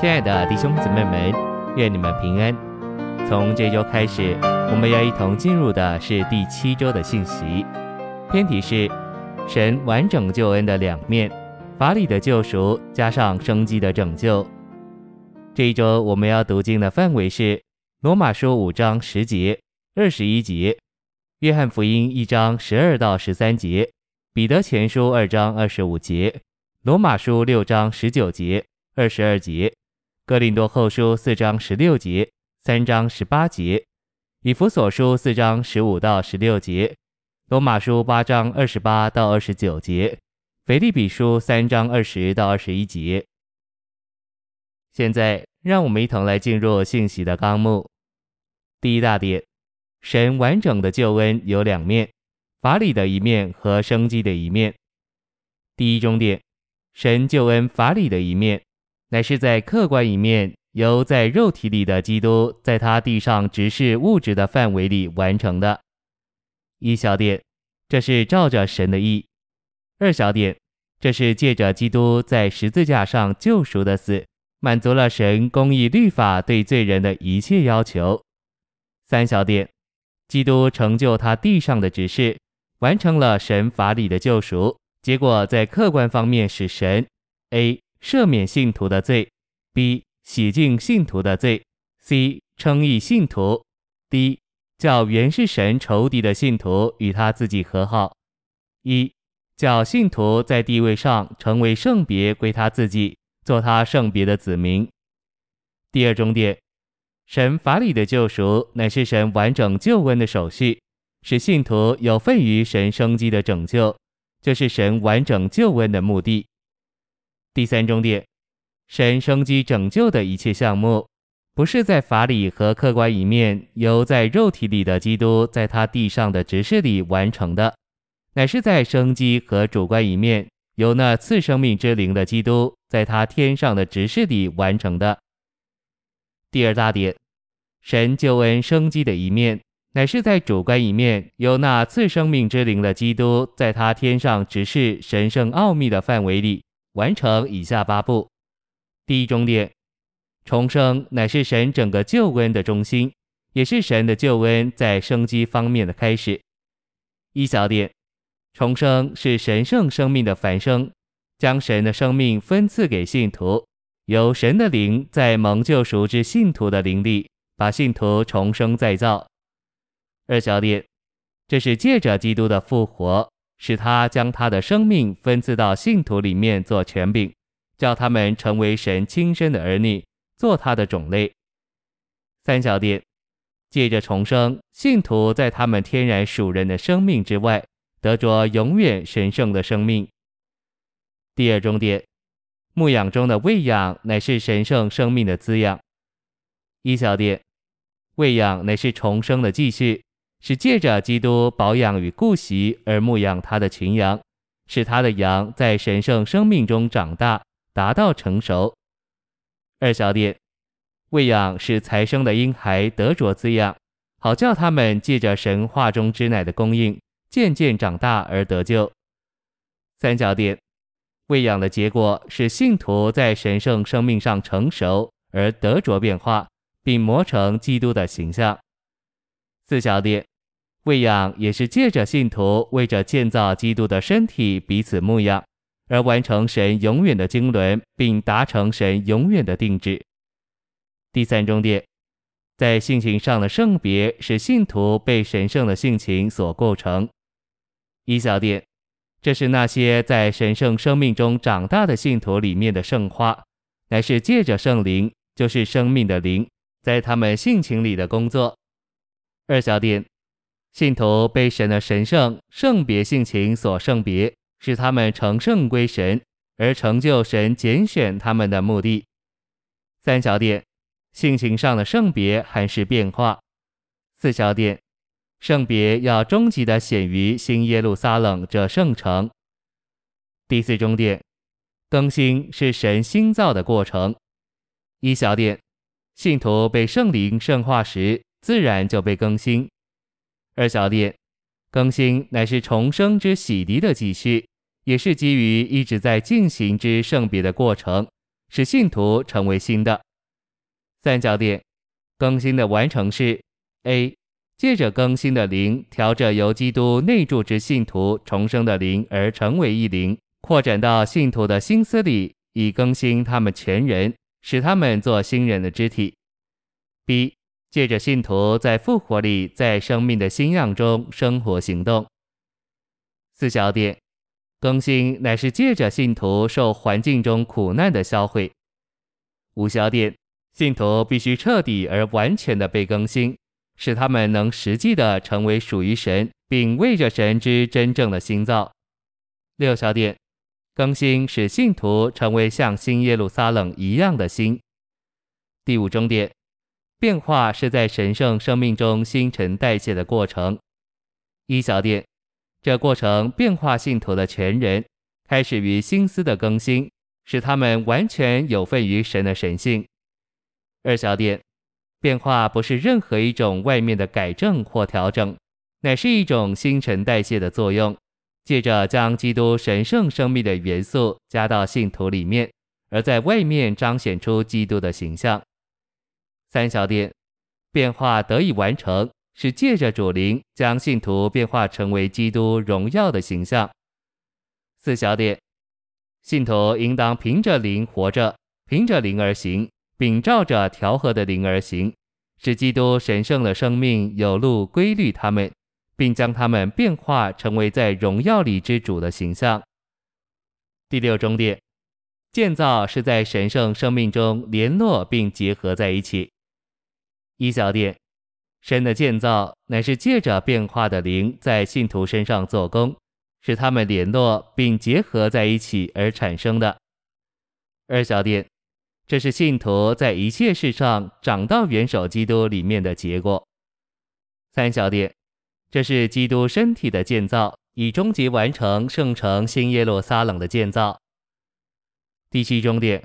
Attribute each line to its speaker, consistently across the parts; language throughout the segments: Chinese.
Speaker 1: 亲爱的弟兄姊妹们，愿你们平安。从这周开始，我们要一同进入的是第七周的信息，篇题是神完整救恩的两面：法理的救赎加上生机的拯救。这一周我们要读经的范围是罗马书五章十节、二十一节，约翰福音一章十二到十三节，彼得前书二章二十五节，罗马书六章十九节、二十二节。哥林多后书四章十六节，三章十八节，以弗所书四章十五到十六节，罗马书八章二十八到二十九节，腓立比书三章二十到二十一节。现在，让我们一同来进入信息的纲目。第一大点，神完整的救恩有两面，法理的一面和生机的一面。第一中点，神救恩法理的一面。乃是在客观一面，由在肉体里的基督在他地上执事物质的范围里完成的。一小点，这是照着神的意；二小点，这是借着基督在十字架上救赎的死，满足了神公义律法对罪人的一切要求。三小点，基督成就他地上的执事，完成了神法理的救赎，结果在客观方面使神 A。赦免信徒的罪，B 洗净信徒的罪，C 称义信徒，D 叫原是神仇敌的信徒与他自己和好。一叫信徒在地位上成为圣别归他自己，做他圣别的子民。第二重点，神法理的救赎乃是神完整救恩的手续，使信徒有份于神生机的拯救，这、是神完整救恩的目的。第三重点，神生机拯救的一切项目，不是在法理和客观一面由在肉体里的基督在他地上的执事里完成的，乃是在生机和主观一面由那次生命之灵的基督在他天上的执事里完成的。第二大点，神救恩生机的一面，乃是在主观一面由那次生命之灵的基督在他天上执事神圣奥秘的范围里。完成以下八步：第一重点，重生乃是神整个救恩的中心，也是神的救恩在生机方面的开始。一小点，重生是神圣生命的繁生，将神的生命分赐给信徒，由神的灵在蒙救赎之信徒的灵里，把信徒重生再造。二小点，这是借着基督的复活。使他将他的生命分赐到信徒里面做权柄，叫他们成为神亲生的儿女，做他的种类。三小点，借着重生，信徒在他们天然属人的生命之外，得着永远神圣的生命。第二重点，牧养中的喂养乃是神圣生命的滋养。一小点，喂养乃是重生的继续。是借着基督保养与顾惜而牧养他的群羊，使他的羊在神圣生命中长大，达到成熟。二小点，喂养是才生的婴孩得着滋养，好叫他们借着神话中之奶的供应，渐渐长大而得救。三小点，喂养的结果是信徒在神圣生命上成熟而得着变化，并磨成基督的形象。四小点，喂养也是借着信徒为着建造基督的身体彼此牧养，而完成神永远的经纶，并达成神永远的定旨。第三重点，在性情上的圣别是信徒被神圣的性情所构成。一小点，这是那些在神圣生命中长大的信徒里面的圣化，乃是借着圣灵，就是生命的灵，在他们性情里的工作。二小点，信徒被神的神圣圣别性情所圣别，使他们成圣归神，而成就神拣选他们的目的。三小点，性情上的圣别还是变化。四小点，圣别要终极的显于新耶路撒冷这圣城。第四终点，更新是神新造的过程。一小点，信徒被圣灵圣化时。自然就被更新。二小点，更新乃是重生之洗涤的继续，也是基于一直在进行之圣别的过程，使信徒成为新的。三小点，更新的完成是：A，借着更新的灵，调着由基督内住之信徒重生的灵而成为一灵，扩展到信徒的心思里，以更新他们全人，使他们做新人的肢体。B，借着信徒在复活里，在生命的新样中生活行动。四小点，更新乃是借着信徒受环境中苦难的销毁。五小点。信徒必须彻底而完全的被更新，使他们能实际的成为属于神，并为着神之真正的新造。六小点，更新使信徒成为像新耶路撒冷一样的新。第五终点，变化是在神圣生命中新陈代谢的过程。一小点，这过程变化信徒的全人，开始于心思的更新，使他们完全有份于神的神性。二小点，变化不是任何一种外面的改正或调整，乃是一种新陈代谢的作用，借着将基督神圣生命的元素加到信徒里面，而在外面彰显出基督的形象。三小点，变化得以完成，是借着主灵将信徒变化成为基督荣耀的形象。四小点，信徒应当凭着灵活着，凭着灵而行。秉照着调和的灵而行，使基督神圣的生命有路规律他们，并将他们变化成为在荣耀里之主的形象。第六终点，建造是在神圣生命中联络并结合在一起。一小点，神的建造乃是借着变化的灵在信徒身上做工，使他们联络并结合在一起而产生的。二小点。这是信徒在一切事上长到元首基督里面的结果。三小点，这是基督身体的建造，以终极完成圣城新耶路撒冷的建造。第七终点，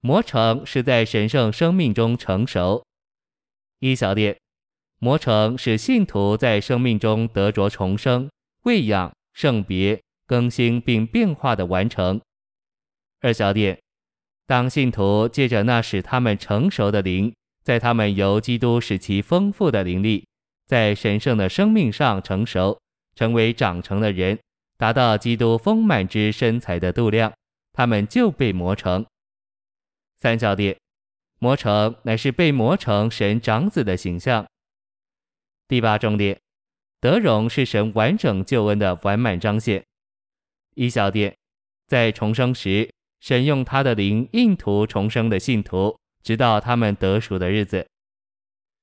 Speaker 1: 磨成是在神圣生命中成熟。一小点，磨成使信徒在生命中得着重生、喂养、圣别、更新并变化的完成。二小点。当信徒借着那使他们成熟的灵，在他们由基督使其丰富的灵力，在神圣的生命上成熟，成为长成的人，达到基督丰满之身材的度量，他们就被磨成。三小点，磨成乃是被磨成神长子的形象。第八重点，德荣是神完整救恩的完满彰显。一小点，在重生时。神用他的灵印图重生的信徒，直到他们得赎的日子。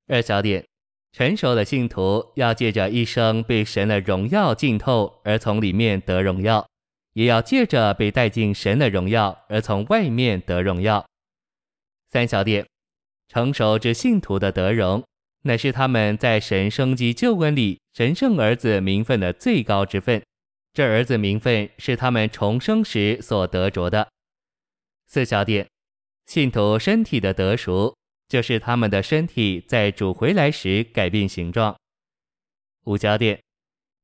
Speaker 1: 二小点，成熟的信徒要借着一生被神的荣耀浸透而从里面得荣耀，也要借着被带进神的荣耀而从外面得荣耀。三小点，成熟之信徒的得荣，乃是他们在神生机救恩里神圣儿子名分的最高之分。这儿子名分是他们重生时所得着的。四小点，信徒身体的得赎，就是他们的身体在主回来时改变形状。五小点，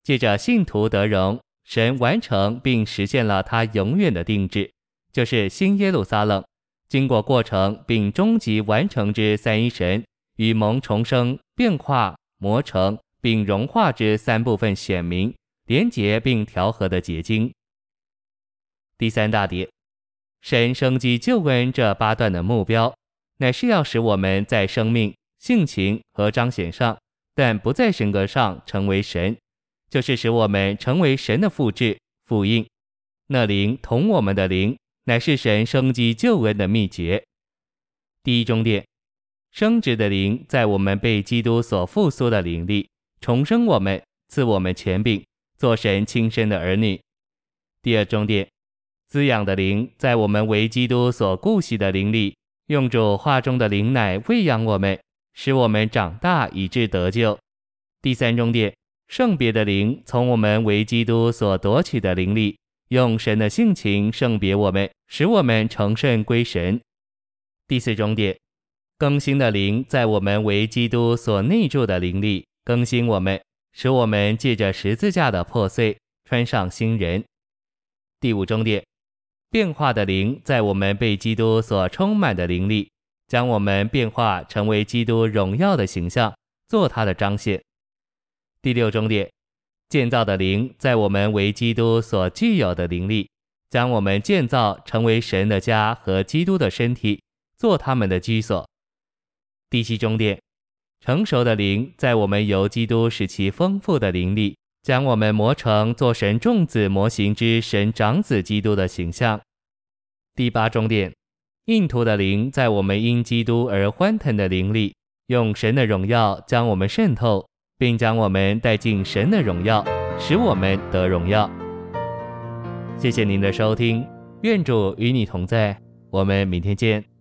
Speaker 1: 借着信徒得荣，神完成并实现了他永远的定制，就是新耶路撒冷，经过过程并终极完成之三一神与蒙重生、变化、磨成并融化之三部分显明、连结并调和的结晶。第三大点。神生机救恩这八段的目标，乃是要使我们在生命、性情和彰显上，但不在神格上成为神，就是使我们成为神的复制、复印。那灵同我们的灵，乃是神生机救恩的秘诀。第一终点，生殖的灵在我们被基督所复苏的灵里重生我们，赐我们权柄，做神亲生的儿女。第二终点。滋养的灵，在我们为基督所顾惜的灵里，用主话中的灵奶喂养我们，使我们长大以致得救。第三终点，圣别的灵，从我们为基督所夺取的灵里，用神的性情圣别我们，使我们成圣归神。第四终点，更新的灵，在我们为基督所内住的灵里，更新我们，使我们借着十字架的破碎，穿上新人。第五终点。变化的灵在我们被基督所充满的灵里，将我们变化成为基督荣耀的形象，做他的彰显。第六终点，建造的灵在我们为基督所具有的灵力，将我们建造成为神的家和基督的身体，做他们的居所。第七重点，成熟的灵在我们由基督使其丰富的灵力，将我们磨成做神众子模型之神长子基督的形象。第八重点，印图的灵在我们因基督而欢腾的灵力，用神的荣耀将我们渗透，并将我们带进神的荣耀，使我们得荣耀。谢谢您的收听，愿主与你同在，我们明天见。